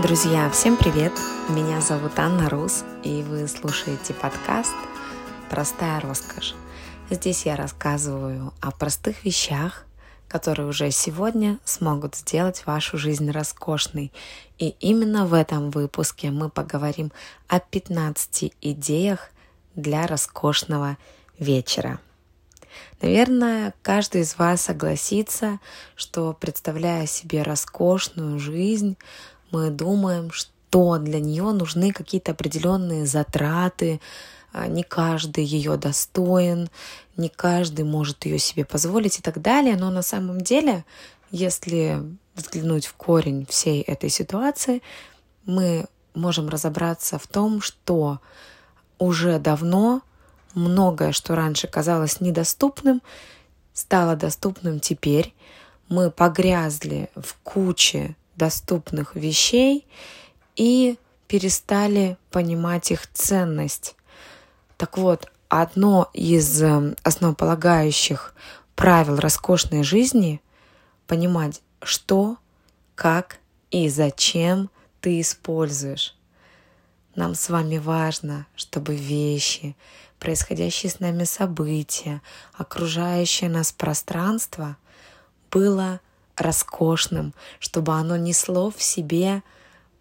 Друзья, всем привет! Меня зовут Анна Рус, и вы слушаете подкаст «Простая роскошь». Здесь я рассказываю о простых вещах, которые уже сегодня смогут сделать вашу жизнь роскошной. И именно в этом выпуске мы поговорим о 15 идеях для роскошного вечера. Наверное, каждый из вас согласится, что представляя себе роскошную жизнь, мы думаем, что для нее нужны какие-то определенные затраты, а, не каждый ее достоин, не каждый может ее себе позволить и так далее. Но на самом деле, если взглянуть в корень всей этой ситуации, мы можем разобраться в том, что уже давно многое, что раньше казалось недоступным, стало доступным теперь. Мы погрязли в куче доступных вещей и перестали понимать их ценность. Так вот, одно из эм, основополагающих правил роскошной жизни — понимать, что, как и зачем ты используешь. Нам с вами важно, чтобы вещи, происходящие с нами события, окружающее нас пространство было роскошным, чтобы оно несло в себе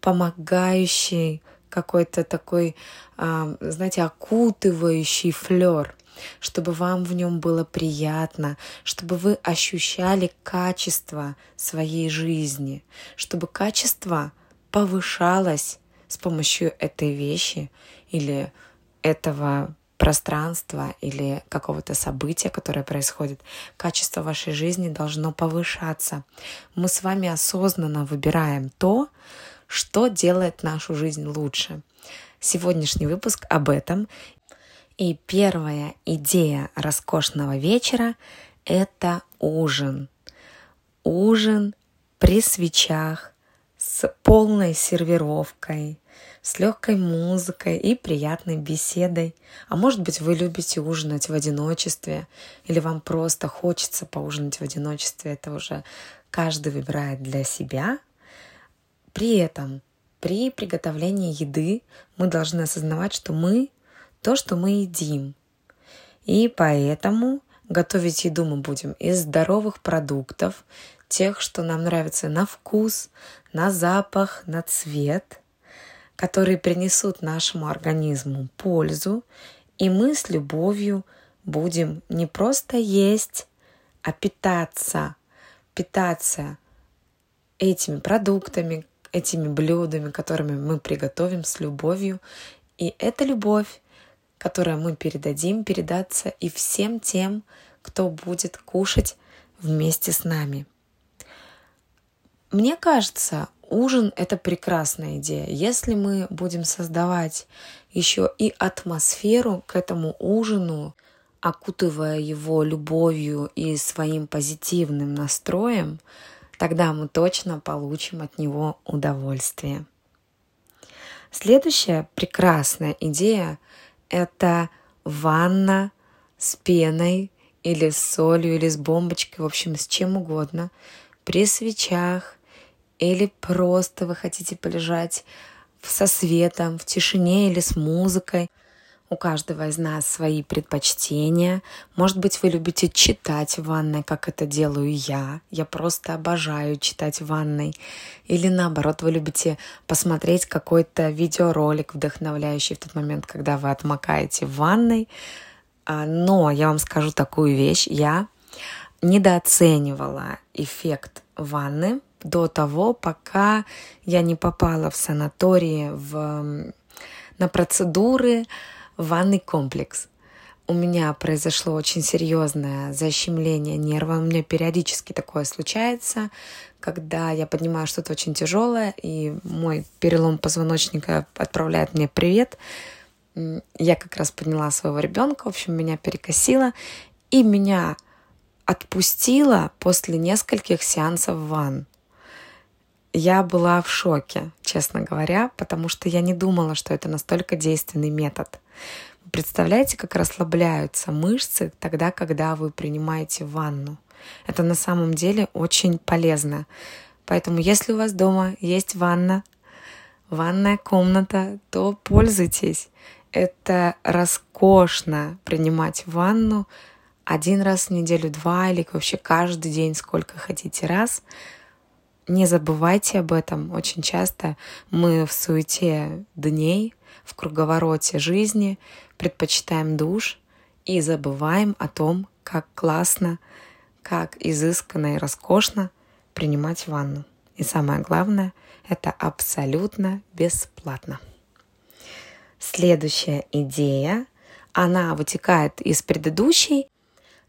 помогающий какой-то такой, а, знаете, окутывающий флер, чтобы вам в нем было приятно, чтобы вы ощущали качество своей жизни, чтобы качество повышалось с помощью этой вещи или этого пространства или какого-то события, которое происходит, качество вашей жизни должно повышаться. Мы с вами осознанно выбираем то, что делает нашу жизнь лучше. Сегодняшний выпуск об этом. И первая идея роскошного вечера — это ужин. Ужин при свечах с полной сервировкой, с легкой музыкой и приятной беседой. А может быть, вы любите ужинать в одиночестве, или вам просто хочется поужинать в одиночестве. Это уже каждый выбирает для себя. При этом, при приготовлении еды мы должны осознавать, что мы то, что мы едим. И поэтому готовить еду мы будем из здоровых продуктов, тех, что нам нравится на вкус, на запах, на цвет – которые принесут нашему организму пользу, и мы с любовью будем не просто есть, а питаться, питаться этими продуктами, этими блюдами, которыми мы приготовим с любовью. И эта любовь, которую мы передадим, передаться и всем тем, кто будет кушать вместе с нами. Мне кажется, Ужин — это прекрасная идея. Если мы будем создавать еще и атмосферу к этому ужину, окутывая его любовью и своим позитивным настроем, тогда мы точно получим от него удовольствие. Следующая прекрасная идея — это ванна с пеной или с солью, или с бомбочкой, в общем, с чем угодно, при свечах, или просто вы хотите полежать со светом, в тишине или с музыкой. У каждого из нас свои предпочтения. Может быть, вы любите читать в ванной, как это делаю я. Я просто обожаю читать в ванной. Или наоборот, вы любите посмотреть какой-то видеоролик вдохновляющий в тот момент, когда вы отмокаете в ванной. А, но я вам скажу такую вещь. Я недооценивала эффект ванны до того, пока я не попала в санатории в, на процедуры в ванный комплекс. У меня произошло очень серьезное защемление нерва. У меня периодически такое случается, когда я поднимаю что-то очень тяжелое, и мой перелом позвоночника отправляет мне привет. Я как раз подняла своего ребенка, в общем, меня перекосило, и меня отпустило после нескольких сеансов ванн я была в шоке, честно говоря, потому что я не думала, что это настолько действенный метод. Представляете, как расслабляются мышцы тогда, когда вы принимаете ванну? Это на самом деле очень полезно. Поэтому, если у вас дома есть ванна, ванная комната, то пользуйтесь. Это роскошно принимать ванну один раз в неделю, два или вообще каждый день, сколько хотите раз. Не забывайте об этом. Очень часто мы в суете дней, в круговороте жизни предпочитаем душ и забываем о том, как классно, как изысканно и роскошно принимать ванну. И самое главное, это абсолютно бесплатно. Следующая идея, она вытекает из предыдущей,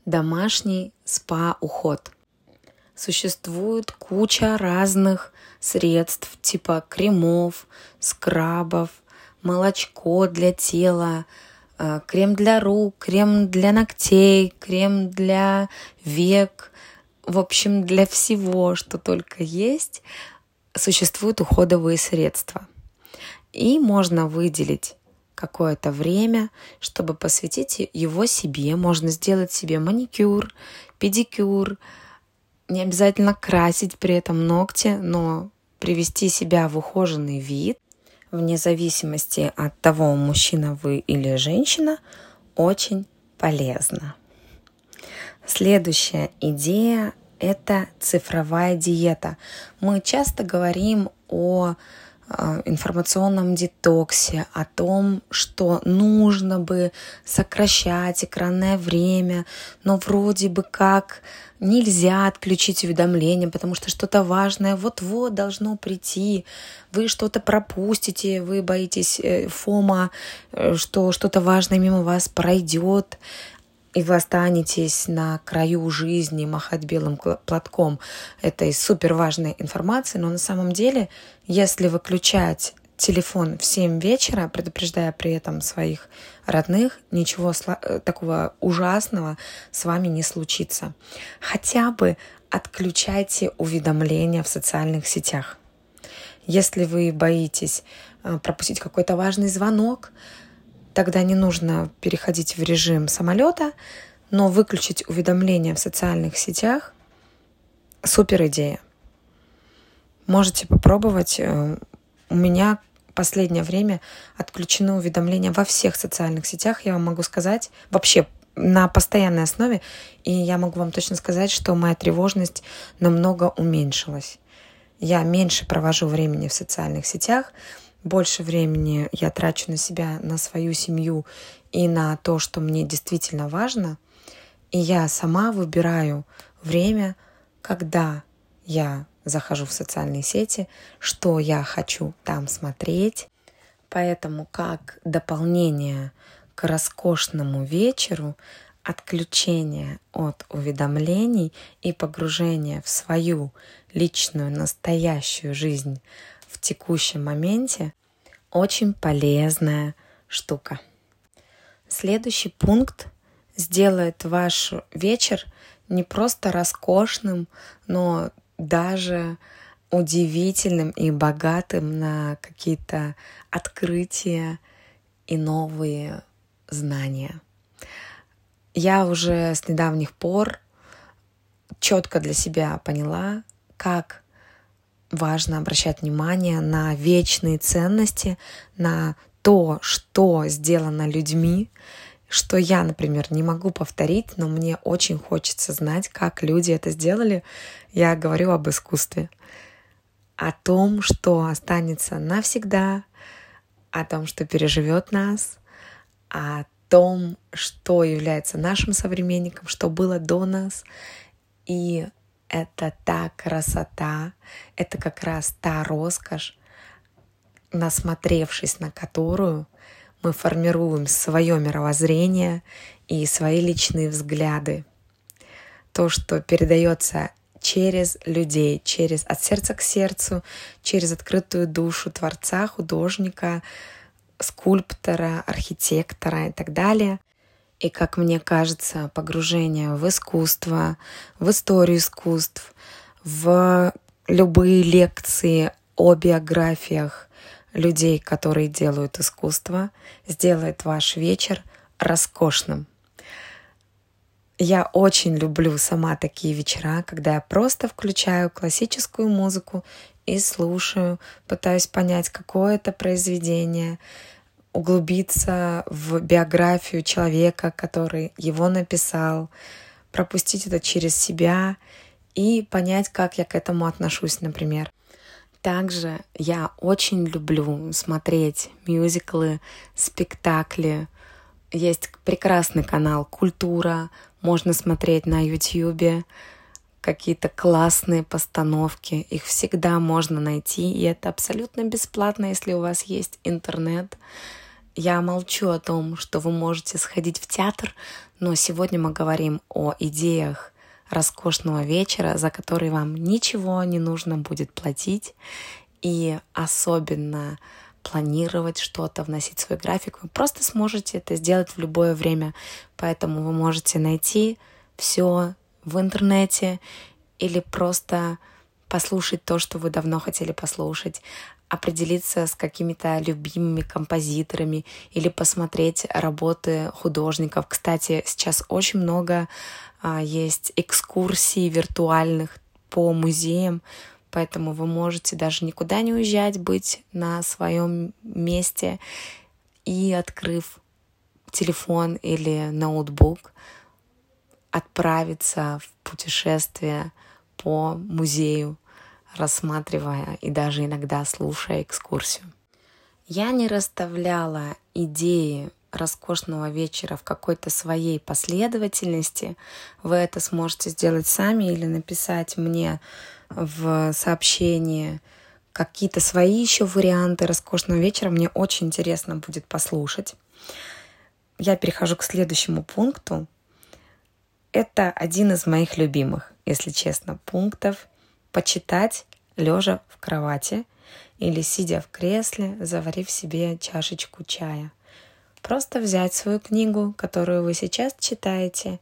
домашний спа-уход. Существует куча разных средств, типа кремов, скрабов, молочко для тела, э, крем для рук, крем для ногтей, крем для век, в общем, для всего, что только есть, существуют уходовые средства. И можно выделить какое-то время, чтобы посвятить его себе. Можно сделать себе маникюр, педикюр, не обязательно красить при этом ногти, но привести себя в ухоженный вид, вне зависимости от того, мужчина вы или женщина, очень полезно. Следующая идея – это цифровая диета. Мы часто говорим о информационном детоксе, о том, что нужно бы сокращать экранное время, но вроде бы как нельзя отключить уведомления, потому что что-то важное вот-вот должно прийти, вы что-то пропустите, вы боитесь э, фома, э, что что-то важное мимо вас пройдет, и вы останетесь на краю жизни махать белым платком этой супер важной информации, но на самом деле, если выключать телефон в 7 вечера, предупреждая при этом своих родных, ничего э, такого ужасного с вами не случится. Хотя бы отключайте уведомления в социальных сетях. Если вы боитесь э, пропустить какой-то важный звонок, Тогда не нужно переходить в режим самолета, но выключить уведомления в социальных сетях – супер идея. Можете попробовать. Э, у меня последнее время отключены уведомления во всех социальных сетях, я вам могу сказать, вообще на постоянной основе, и я могу вам точно сказать, что моя тревожность намного уменьшилась. Я меньше провожу времени в социальных сетях, больше времени я трачу на себя, на свою семью и на то, что мне действительно важно. И я сама выбираю время, когда я захожу в социальные сети, что я хочу там смотреть. Поэтому как дополнение к роскошному вечеру отключение от уведомлений и погружение в свою личную настоящую жизнь в текущем моменте очень полезная штука. Следующий пункт сделает ваш вечер не просто роскошным, но даже удивительным и богатым на какие-то открытия и новые знания. Я уже с недавних пор четко для себя поняла, как важно обращать внимание на вечные ценности, на то, что сделано людьми, что я, например, не могу повторить, но мне очень хочется знать, как люди это сделали. Я говорю об искусстве, о том, что останется навсегда, о том, что переживет нас, о том, что является нашим современником, что было до нас, и это та красота, это как раз та роскошь, насмотревшись на которую мы формируем свое мировоззрение и свои личные взгляды. То, что передается через людей, через от сердца к сердцу, через открытую душу творца, художника, скульптора, архитектора и так далее и, как мне кажется, погружение в искусство, в историю искусств, в любые лекции о биографиях людей, которые делают искусство, сделает ваш вечер роскошным. Я очень люблю сама такие вечера, когда я просто включаю классическую музыку и слушаю, пытаюсь понять, какое это произведение, углубиться в биографию человека, который его написал, пропустить это через себя и понять, как я к этому отношусь, например. Также я очень люблю смотреть мюзиклы, спектакли. Есть прекрасный канал «Культура», можно смотреть на YouTube какие-то классные постановки. Их всегда можно найти, и это абсолютно бесплатно, если у вас есть интернет. Я молчу о том, что вы можете сходить в театр, но сегодня мы говорим о идеях роскошного вечера, за который вам ничего не нужно будет платить, и особенно планировать что-то, вносить свой график. Вы просто сможете это сделать в любое время, поэтому вы можете найти все в интернете или просто послушать то, что вы давно хотели послушать, определиться с какими-то любимыми композиторами или посмотреть работы художников. Кстати, сейчас очень много а, есть экскурсий виртуальных по музеям, поэтому вы можете даже никуда не уезжать, быть на своем месте и открыв телефон или ноутбук, отправиться в путешествие по музею, рассматривая и даже иногда слушая экскурсию. Я не расставляла идеи роскошного вечера в какой-то своей последовательности. Вы это сможете сделать сами или написать мне в сообщении какие-то свои еще варианты роскошного вечера. Мне очень интересно будет послушать. Я перехожу к следующему пункту. Это один из моих любимых, если честно, пунктов. Почитать лежа в кровати или сидя в кресле, заварив себе чашечку чая. Просто взять свою книгу, которую вы сейчас читаете,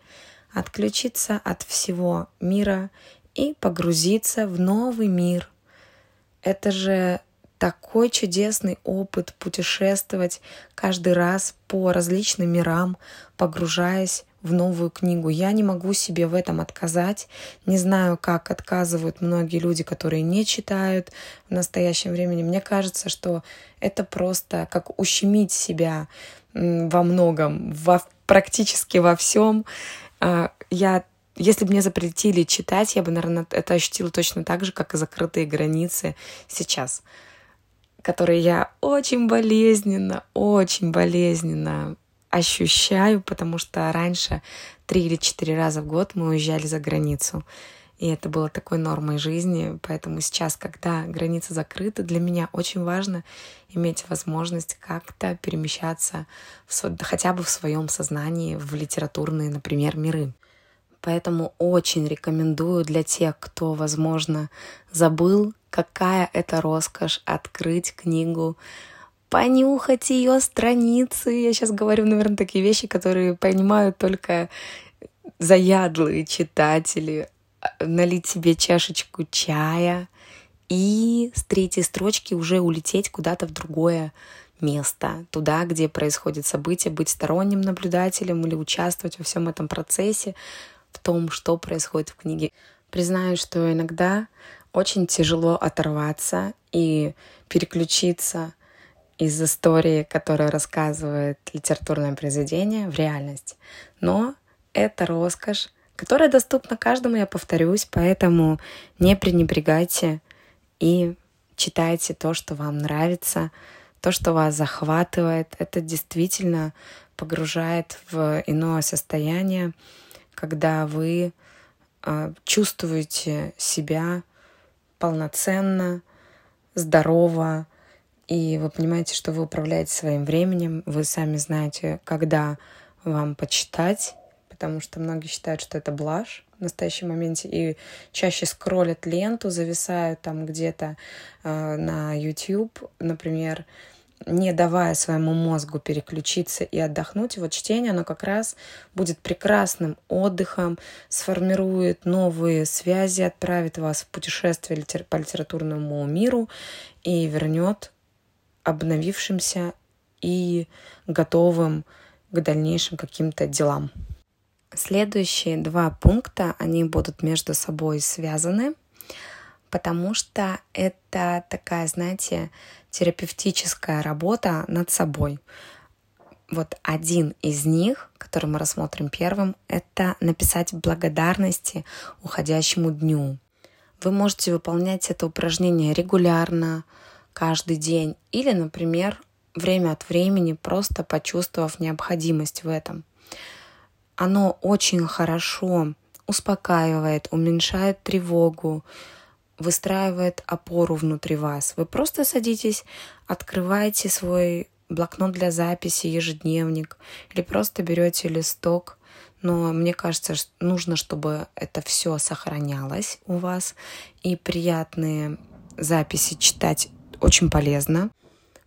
отключиться от всего мира и погрузиться в новый мир. Это же такой чудесный опыт путешествовать каждый раз по различным мирам, погружаясь в новую книгу. Я не могу себе в этом отказать. Не знаю, как отказывают многие люди, которые не читают в настоящем времени. Мне кажется, что это просто как ущемить себя во многом, во, практически во всем. А, я если бы мне запретили читать, я бы, наверное, это ощутила точно так же, как и закрытые границы сейчас, которые я очень болезненно, очень болезненно ощущаю, потому что раньше три или четыре раза в год мы уезжали за границу. И это было такой нормой жизни. Поэтому сейчас, когда границы закрыты, для меня очень важно иметь возможность как-то перемещаться в, хотя бы в своем сознании в литературные, например, миры. Поэтому очень рекомендую для тех, кто, возможно, забыл, какая это роскошь открыть книгу, понюхать ее страницы. Я сейчас говорю, наверное, такие вещи, которые понимают только заядлые читатели, налить себе чашечку чая и с третьей строчки уже улететь куда-то в другое место, туда, где происходит событие, быть сторонним наблюдателем или участвовать во всем этом процессе, в том, что происходит в книге. Признаю, что иногда очень тяжело оторваться и переключиться из истории, которую рассказывает литературное произведение, в реальность. Но это роскошь, которая доступна каждому, я повторюсь, поэтому не пренебрегайте и читайте то, что вам нравится, то, что вас захватывает. Это действительно погружает в иное состояние, когда вы э, чувствуете себя полноценно, здорово, и вы понимаете, что вы управляете своим временем, вы сами знаете, когда вам почитать, потому что многие считают, что это блажь в настоящем моменте и чаще скроллят ленту, зависают там где-то э, на YouTube, например, не давая своему мозгу переключиться и отдохнуть. вот чтение, оно как раз будет прекрасным отдыхом, сформирует новые связи, отправит вас в путешествие по литературному миру и вернет обновившимся и готовым к дальнейшим каким-то делам. Следующие два пункта, они будут между собой связаны, потому что это такая, знаете, терапевтическая работа над собой. Вот один из них, который мы рассмотрим первым, это написать благодарности уходящему дню. Вы можете выполнять это упражнение регулярно, каждый день, или, например, время от времени, просто почувствовав необходимость в этом. Оно очень хорошо успокаивает, уменьшает тревогу, выстраивает опору внутри вас. Вы просто садитесь, открываете свой блокнот для записи, ежедневник, или просто берете листок. Но мне кажется, что нужно, чтобы это все сохранялось у вас. И приятные записи читать очень полезно.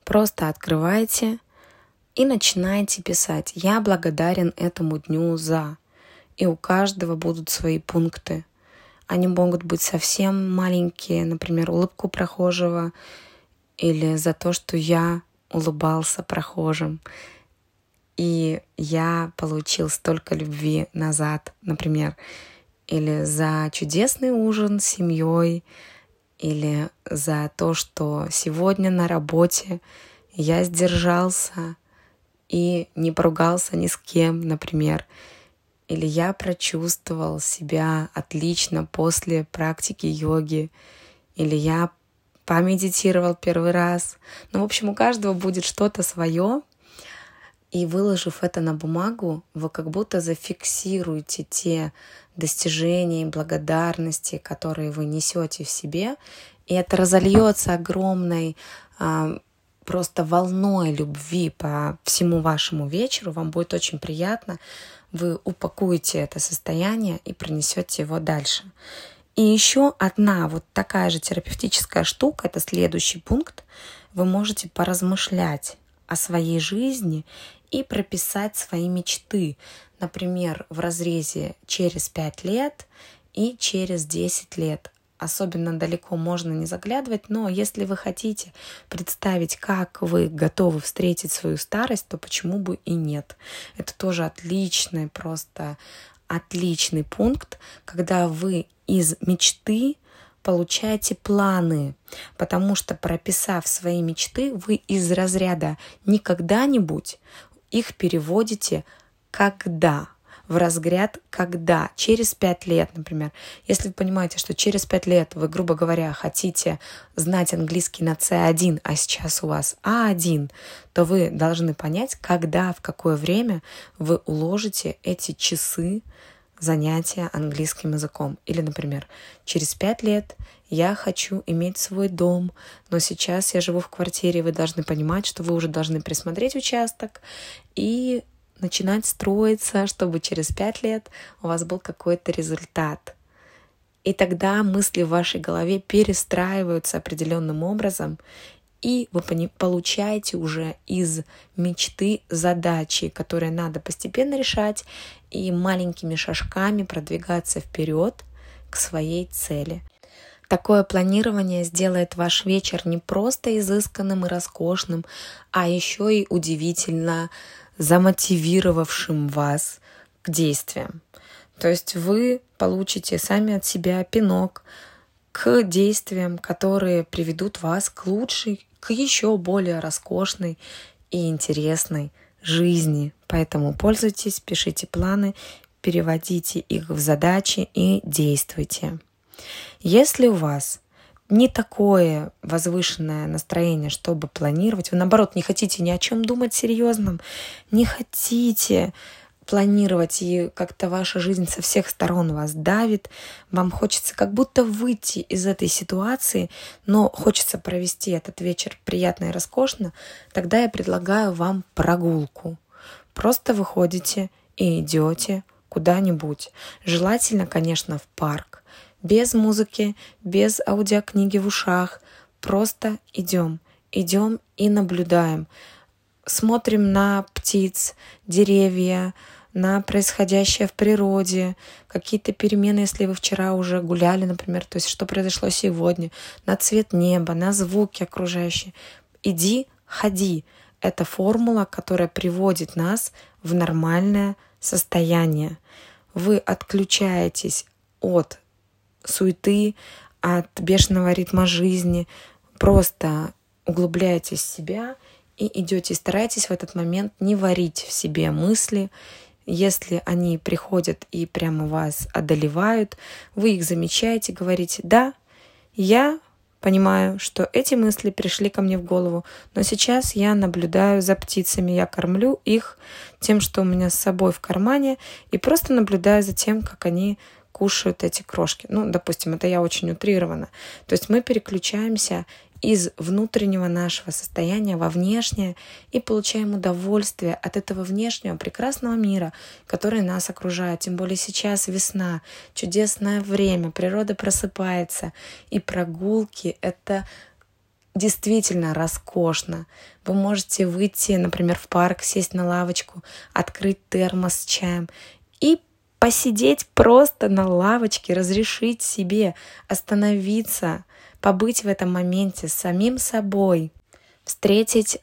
Просто открывайте и начинайте писать. Я благодарен этому дню за. И у каждого будут свои пункты. Они могут быть совсем маленькие, например, улыбку прохожего или за то, что я улыбался прохожим. И я получил столько любви назад, например, или за чудесный ужин с семьей, или за то, что сегодня на работе я сдержался и не поругался ни с кем, например, или я прочувствовал себя отлично после практики йоги, или я помедитировал первый раз. Ну, в общем, у каждого будет что-то свое. И выложив это на бумагу, вы как будто зафиксируете те достижения и благодарности, которые вы несете в себе, и это разольется огромной а, просто волной любви по всему вашему вечеру. Вам будет очень приятно. Вы упакуете это состояние и принесете его дальше. И еще одна вот такая же терапевтическая штука, это следующий пункт. Вы можете поразмышлять о своей жизни и прописать свои мечты, например, в разрезе через 5 лет и через 10 лет. Особенно далеко можно не заглядывать, но если вы хотите представить, как вы готовы встретить свою старость, то почему бы и нет. Это тоже отличный, просто отличный пункт, когда вы из мечты получаете планы, потому что прописав свои мечты, вы из разряда не когда-нибудь их переводите когда в разряд когда через пять лет, например. Если вы понимаете, что через пять лет вы, грубо говоря, хотите знать английский на C1, а сейчас у вас А1, то вы должны понять, когда, в какое время вы уложите эти часы занятия английским языком. Или, например, через пять лет я хочу иметь свой дом, но сейчас я живу в квартире, вы должны понимать, что вы уже должны присмотреть участок и начинать строиться, чтобы через пять лет у вас был какой-то результат. И тогда мысли в вашей голове перестраиваются определенным образом, и вы получаете уже из мечты задачи, которые надо постепенно решать и маленькими шажками продвигаться вперед к своей цели. Такое планирование сделает ваш вечер не просто изысканным и роскошным, а еще и удивительно замотивировавшим вас к действиям. То есть вы получите сами от себя пинок к действиям, которые приведут вас к лучшей к еще более роскошной и интересной жизни. Поэтому пользуйтесь, пишите планы, переводите их в задачи и действуйте. Если у вас не такое возвышенное настроение, чтобы планировать, вы наоборот не хотите ни о чем думать серьезном, не хотите планировать, и как-то ваша жизнь со всех сторон вас давит, вам хочется как будто выйти из этой ситуации, но хочется провести этот вечер приятно и роскошно, тогда я предлагаю вам прогулку. Просто выходите и идете куда-нибудь. Желательно, конечно, в парк. Без музыки, без аудиокниги в ушах. Просто идем. Идем и наблюдаем. Смотрим на птиц, деревья, на происходящее в природе, какие-то перемены, если вы вчера уже гуляли, например, то есть что произошло сегодня, на цвет неба, на звуки окружающие. Иди, ходи. Это формула, которая приводит нас в нормальное состояние. Вы отключаетесь от суеты, от бешеного ритма жизни. Просто углубляйтесь в себя и идете, старайтесь в этот момент не варить в себе мысли. Если они приходят и прямо вас одолевают, вы их замечаете, говорите, да, я Понимаю, что эти мысли пришли ко мне в голову, но сейчас я наблюдаю за птицами, я кормлю их тем, что у меня с собой в кармане, и просто наблюдаю за тем, как они кушают эти крошки. Ну, допустим, это я очень утрирована. То есть мы переключаемся из внутреннего нашего состояния во внешнее и получаем удовольствие от этого внешнего прекрасного мира, который нас окружает. Тем более сейчас весна, чудесное время, природа просыпается, и прогулки — это действительно роскошно. Вы можете выйти, например, в парк, сесть на лавочку, открыть термос с чаем и посидеть просто на лавочке, разрешить себе остановиться, побыть в этом моменте с самим собой, встретить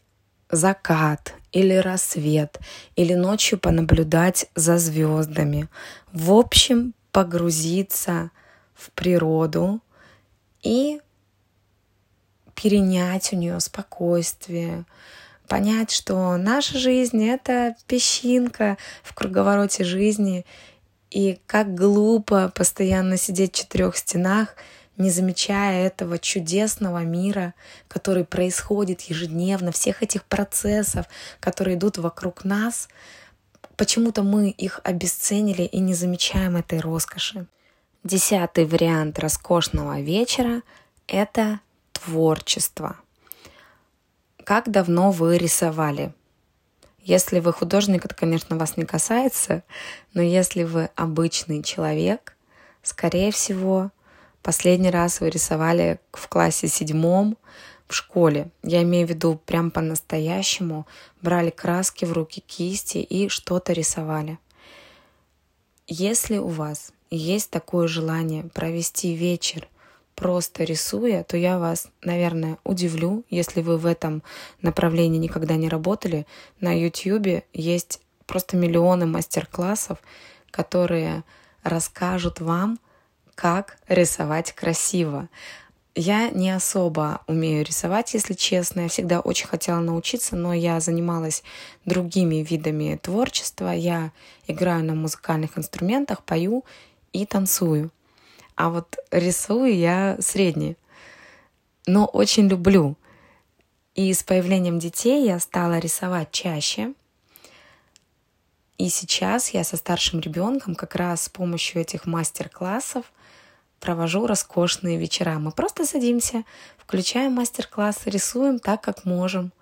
закат или рассвет, или ночью понаблюдать за звездами. В общем, погрузиться в природу и перенять у нее спокойствие, понять, что наша жизнь — это песчинка в круговороте жизни, и как глупо постоянно сидеть в четырех стенах — не замечая этого чудесного мира, который происходит ежедневно, всех этих процессов, которые идут вокруг нас, почему-то мы их обесценили и не замечаем этой роскоши. Десятый вариант роскошного вечера — это творчество. Как давно вы рисовали? Если вы художник, это, конечно, вас не касается, но если вы обычный человек, скорее всего, Последний раз вы рисовали в классе седьмом в школе. Я имею в виду прям по-настоящему. Брали краски в руки, кисти и что-то рисовали. Если у вас есть такое желание провести вечер просто рисуя, то я вас, наверное, удивлю, если вы в этом направлении никогда не работали. На YouTube есть просто миллионы мастер-классов, которые расскажут вам, как рисовать красиво. Я не особо умею рисовать, если честно. Я всегда очень хотела научиться, но я занималась другими видами творчества. Я играю на музыкальных инструментах, пою и танцую. А вот рисую я средне, но очень люблю. И с появлением детей я стала рисовать чаще. И сейчас я со старшим ребенком как раз с помощью этих мастер-классов провожу роскошные вечера. Мы просто садимся, включаем мастер-класс, рисуем так, как можем.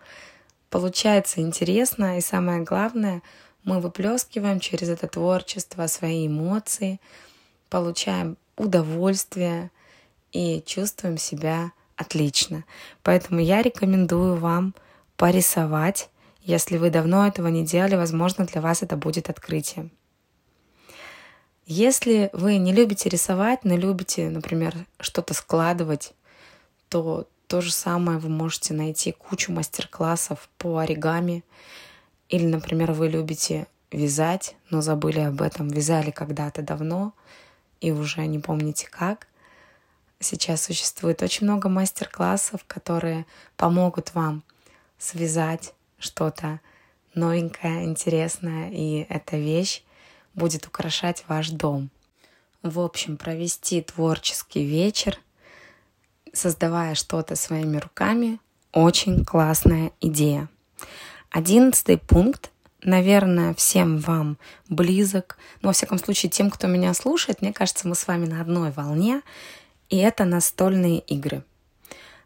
Получается интересно, и самое главное, мы выплескиваем через это творчество свои эмоции, получаем удовольствие и чувствуем себя отлично. Поэтому я рекомендую вам порисовать. Если вы давно этого не делали, возможно, для вас это будет открытием. Если вы не любите рисовать, но любите, например, что-то складывать, то то же самое вы можете найти кучу мастер-классов по оригами. Или, например, вы любите вязать, но забыли об этом, вязали когда-то давно и уже не помните как. Сейчас существует очень много мастер-классов, которые помогут вам связать что-то новенькое, интересное, и эта вещь будет украшать ваш дом. В общем, провести творческий вечер, создавая что-то своими руками, очень классная идея. Одиннадцатый пункт, наверное, всем вам близок, но, во всяком случае, тем, кто меня слушает, мне кажется, мы с вами на одной волне, и это настольные игры.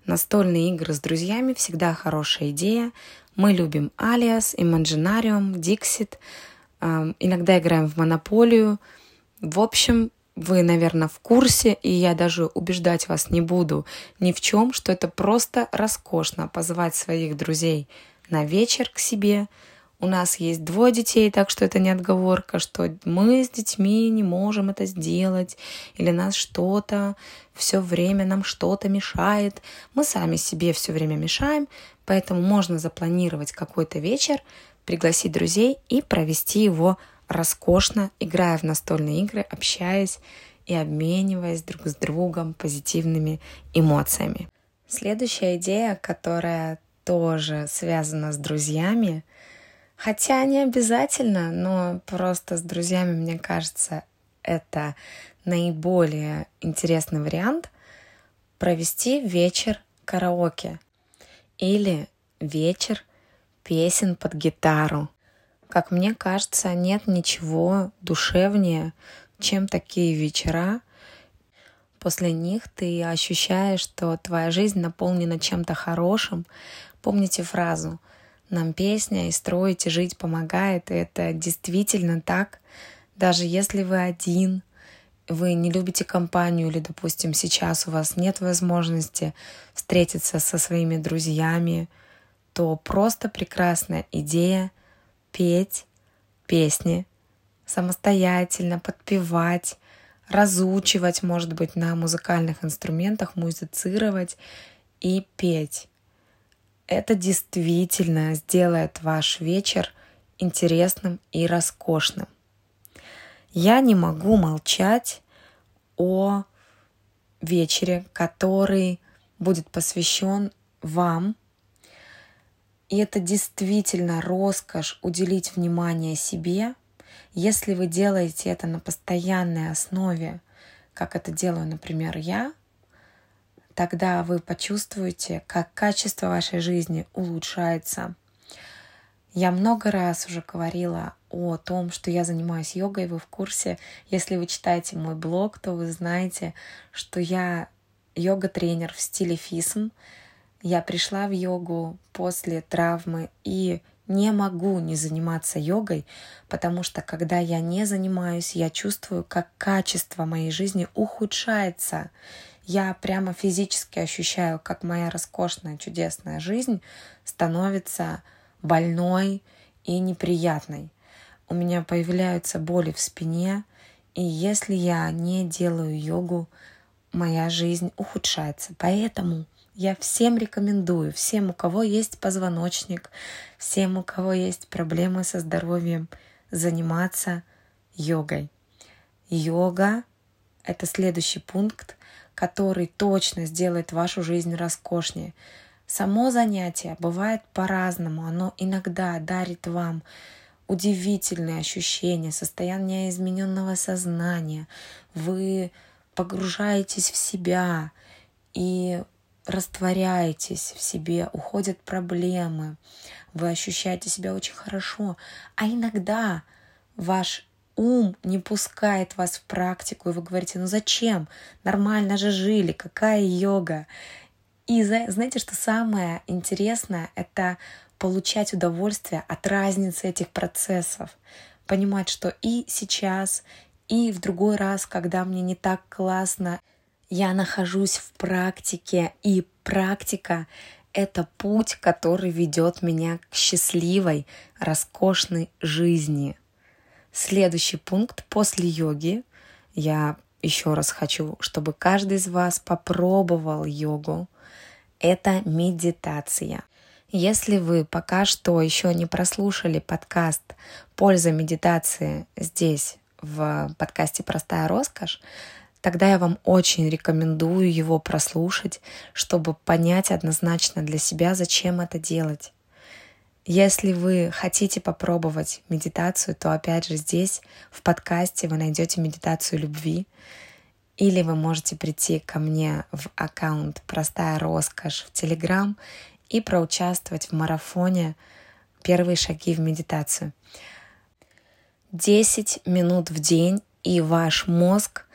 Настольные игры с друзьями всегда хорошая идея. Мы любим Алиас, Imaginarium, Dixit, иногда играем в монополию. В общем, вы, наверное, в курсе, и я даже убеждать вас не буду ни в чем, что это просто роскошно позвать своих друзей на вечер к себе. У нас есть двое детей, так что это не отговорка, что мы с детьми не можем это сделать, или нас что-то все время нам что-то мешает. Мы сами себе все время мешаем, поэтому можно запланировать какой-то вечер, пригласить друзей и провести его роскошно, играя в настольные игры, общаясь и обмениваясь друг с другом позитивными эмоциями. Следующая идея, которая тоже связана с друзьями, хотя не обязательно, но просто с друзьями, мне кажется, это наиболее интересный вариант провести вечер караоке или вечер песен под гитару. Как мне кажется, нет ничего душевнее, чем такие вечера. После них ты ощущаешь, что твоя жизнь наполнена чем-то хорошим. Помните фразу «Нам песня и строить, и жить помогает». И это действительно так. Даже если вы один, вы не любите компанию или, допустим, сейчас у вас нет возможности встретиться со своими друзьями, то просто прекрасная идея петь песни самостоятельно, подпевать, разучивать, может быть, на музыкальных инструментах, музицировать и петь. Это действительно сделает ваш вечер интересным и роскошным. Я не могу молчать о вечере, который будет посвящен вам. И это действительно роскошь уделить внимание себе. Если вы делаете это на постоянной основе, как это делаю, например, я, тогда вы почувствуете, как качество вашей жизни улучшается. Я много раз уже говорила о том, что я занимаюсь йогой, вы в курсе. Если вы читаете мой блог, то вы знаете, что я йога-тренер в стиле фисм. Я пришла в йогу после травмы и не могу не заниматься йогой, потому что когда я не занимаюсь, я чувствую, как качество моей жизни ухудшается. Я прямо физически ощущаю, как моя роскошная, чудесная жизнь становится больной и неприятной у меня появляются боли в спине, и если я не делаю йогу, моя жизнь ухудшается. Поэтому я всем рекомендую, всем, у кого есть позвоночник, всем, у кого есть проблемы со здоровьем, заниматься йогой. Йога — это следующий пункт, который точно сделает вашу жизнь роскошнее. Само занятие бывает по-разному. Оно иногда дарит вам удивительные ощущения, состояние измененного сознания. Вы погружаетесь в себя и растворяетесь в себе, уходят проблемы, вы ощущаете себя очень хорошо. А иногда ваш ум не пускает вас в практику, и вы говорите, ну зачем? Нормально же жили, какая йога? И знаете, что самое интересное, это получать удовольствие от разницы этих процессов, понимать, что и сейчас, и в другой раз, когда мне не так классно, я нахожусь в практике, и практика — это путь, который ведет меня к счастливой, роскошной жизни. Следующий пункт после йоги. Я еще раз хочу, чтобы каждый из вас попробовал йогу. Это медитация. Если вы пока что еще не прослушали подкаст «Польза медитации» здесь, в подкасте «Простая роскошь», тогда я вам очень рекомендую его прослушать, чтобы понять однозначно для себя, зачем это делать. Если вы хотите попробовать медитацию, то опять же здесь, в подкасте, вы найдете медитацию любви. Или вы можете прийти ко мне в аккаунт «Простая роскошь» в Телеграм и проучаствовать в марафоне «Первые шаги в медитацию». 10 минут в день, и ваш мозг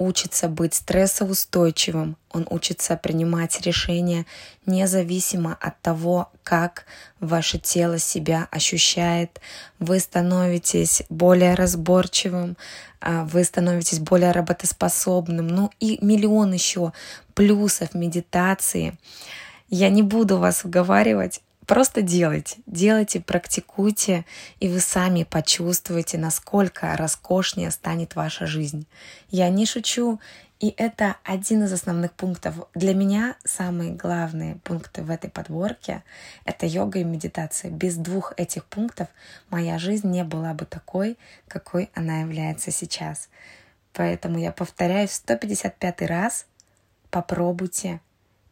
учится быть стрессоустойчивым, он учится принимать решения независимо от того, как ваше тело себя ощущает. Вы становитесь более разборчивым, а, вы становитесь более работоспособным, ну и миллион еще плюсов медитации. Я не буду вас уговаривать, просто делайте, делайте, практикуйте, и вы сами почувствуете, насколько роскошнее станет ваша жизнь. Я не шучу, и это один из основных пунктов. Для меня самые главные пункты в этой подборке — это йога и медитация. Без двух этих пунктов моя жизнь не была бы такой, какой она является сейчас. Поэтому я повторяю в 155 раз, попробуйте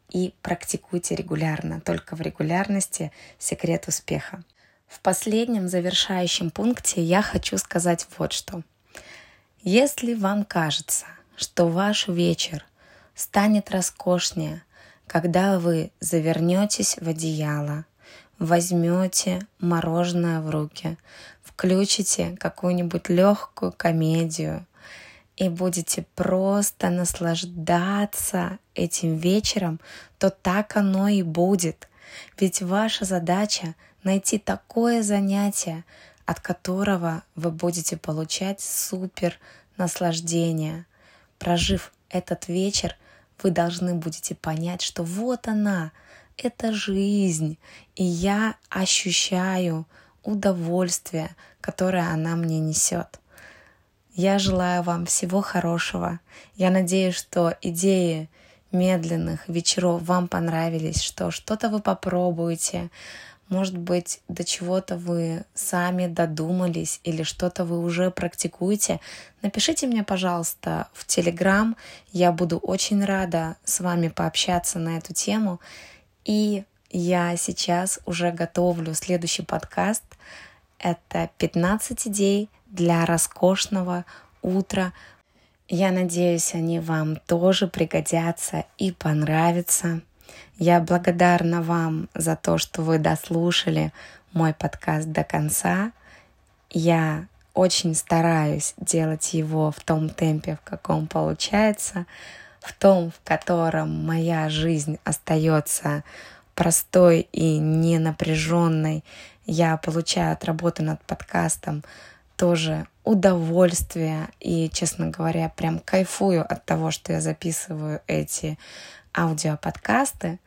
и практикуйте регулярно. Только в регулярности секрет успеха. В последнем завершающем пункте я хочу сказать вот что. Если вам кажется, что ваш вечер станет роскошнее, когда вы завернетесь в одеяло, возьмете мороженое в руки, включите какую-нибудь легкую комедию и будете просто наслаждаться этим вечером, то так оно и будет. Ведь ваша задача найти такое занятие, от которого вы будете получать супер наслаждение. Прожив этот вечер, вы должны будете понять, что вот она, это жизнь, и я ощущаю удовольствие, которое она мне несет. Я желаю вам всего хорошего. Я надеюсь, что идеи медленных вечеров вам понравились, что что-то вы попробуете, может быть, до чего-то вы сами додумались или что-то вы уже практикуете. Напишите мне, пожалуйста, в Телеграм. Я буду очень рада с вами пообщаться на эту тему. И я сейчас уже готовлю следующий подкаст. Это 15 идей для роскошного утра. Я надеюсь, они вам тоже пригодятся и понравятся. Я благодарна вам за то, что вы дослушали мой подкаст до конца. Я очень стараюсь делать его в том темпе, в каком получается, в том, в котором моя жизнь остается простой и не напряженной. Я получаю от работы над подкастом тоже удовольствие и, честно говоря, прям кайфую от того, что я записываю эти аудиоподкасты.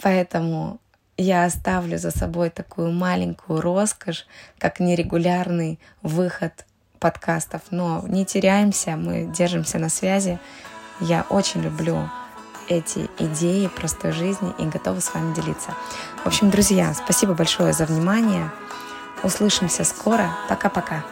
Поэтому я оставлю за собой такую маленькую роскошь, как нерегулярный выход подкастов. Но не теряемся, мы держимся на связи. Я очень люблю эти идеи простой жизни и готова с вами делиться. В общем, друзья, спасибо большое за внимание. Услышимся скоро. Пока-пока.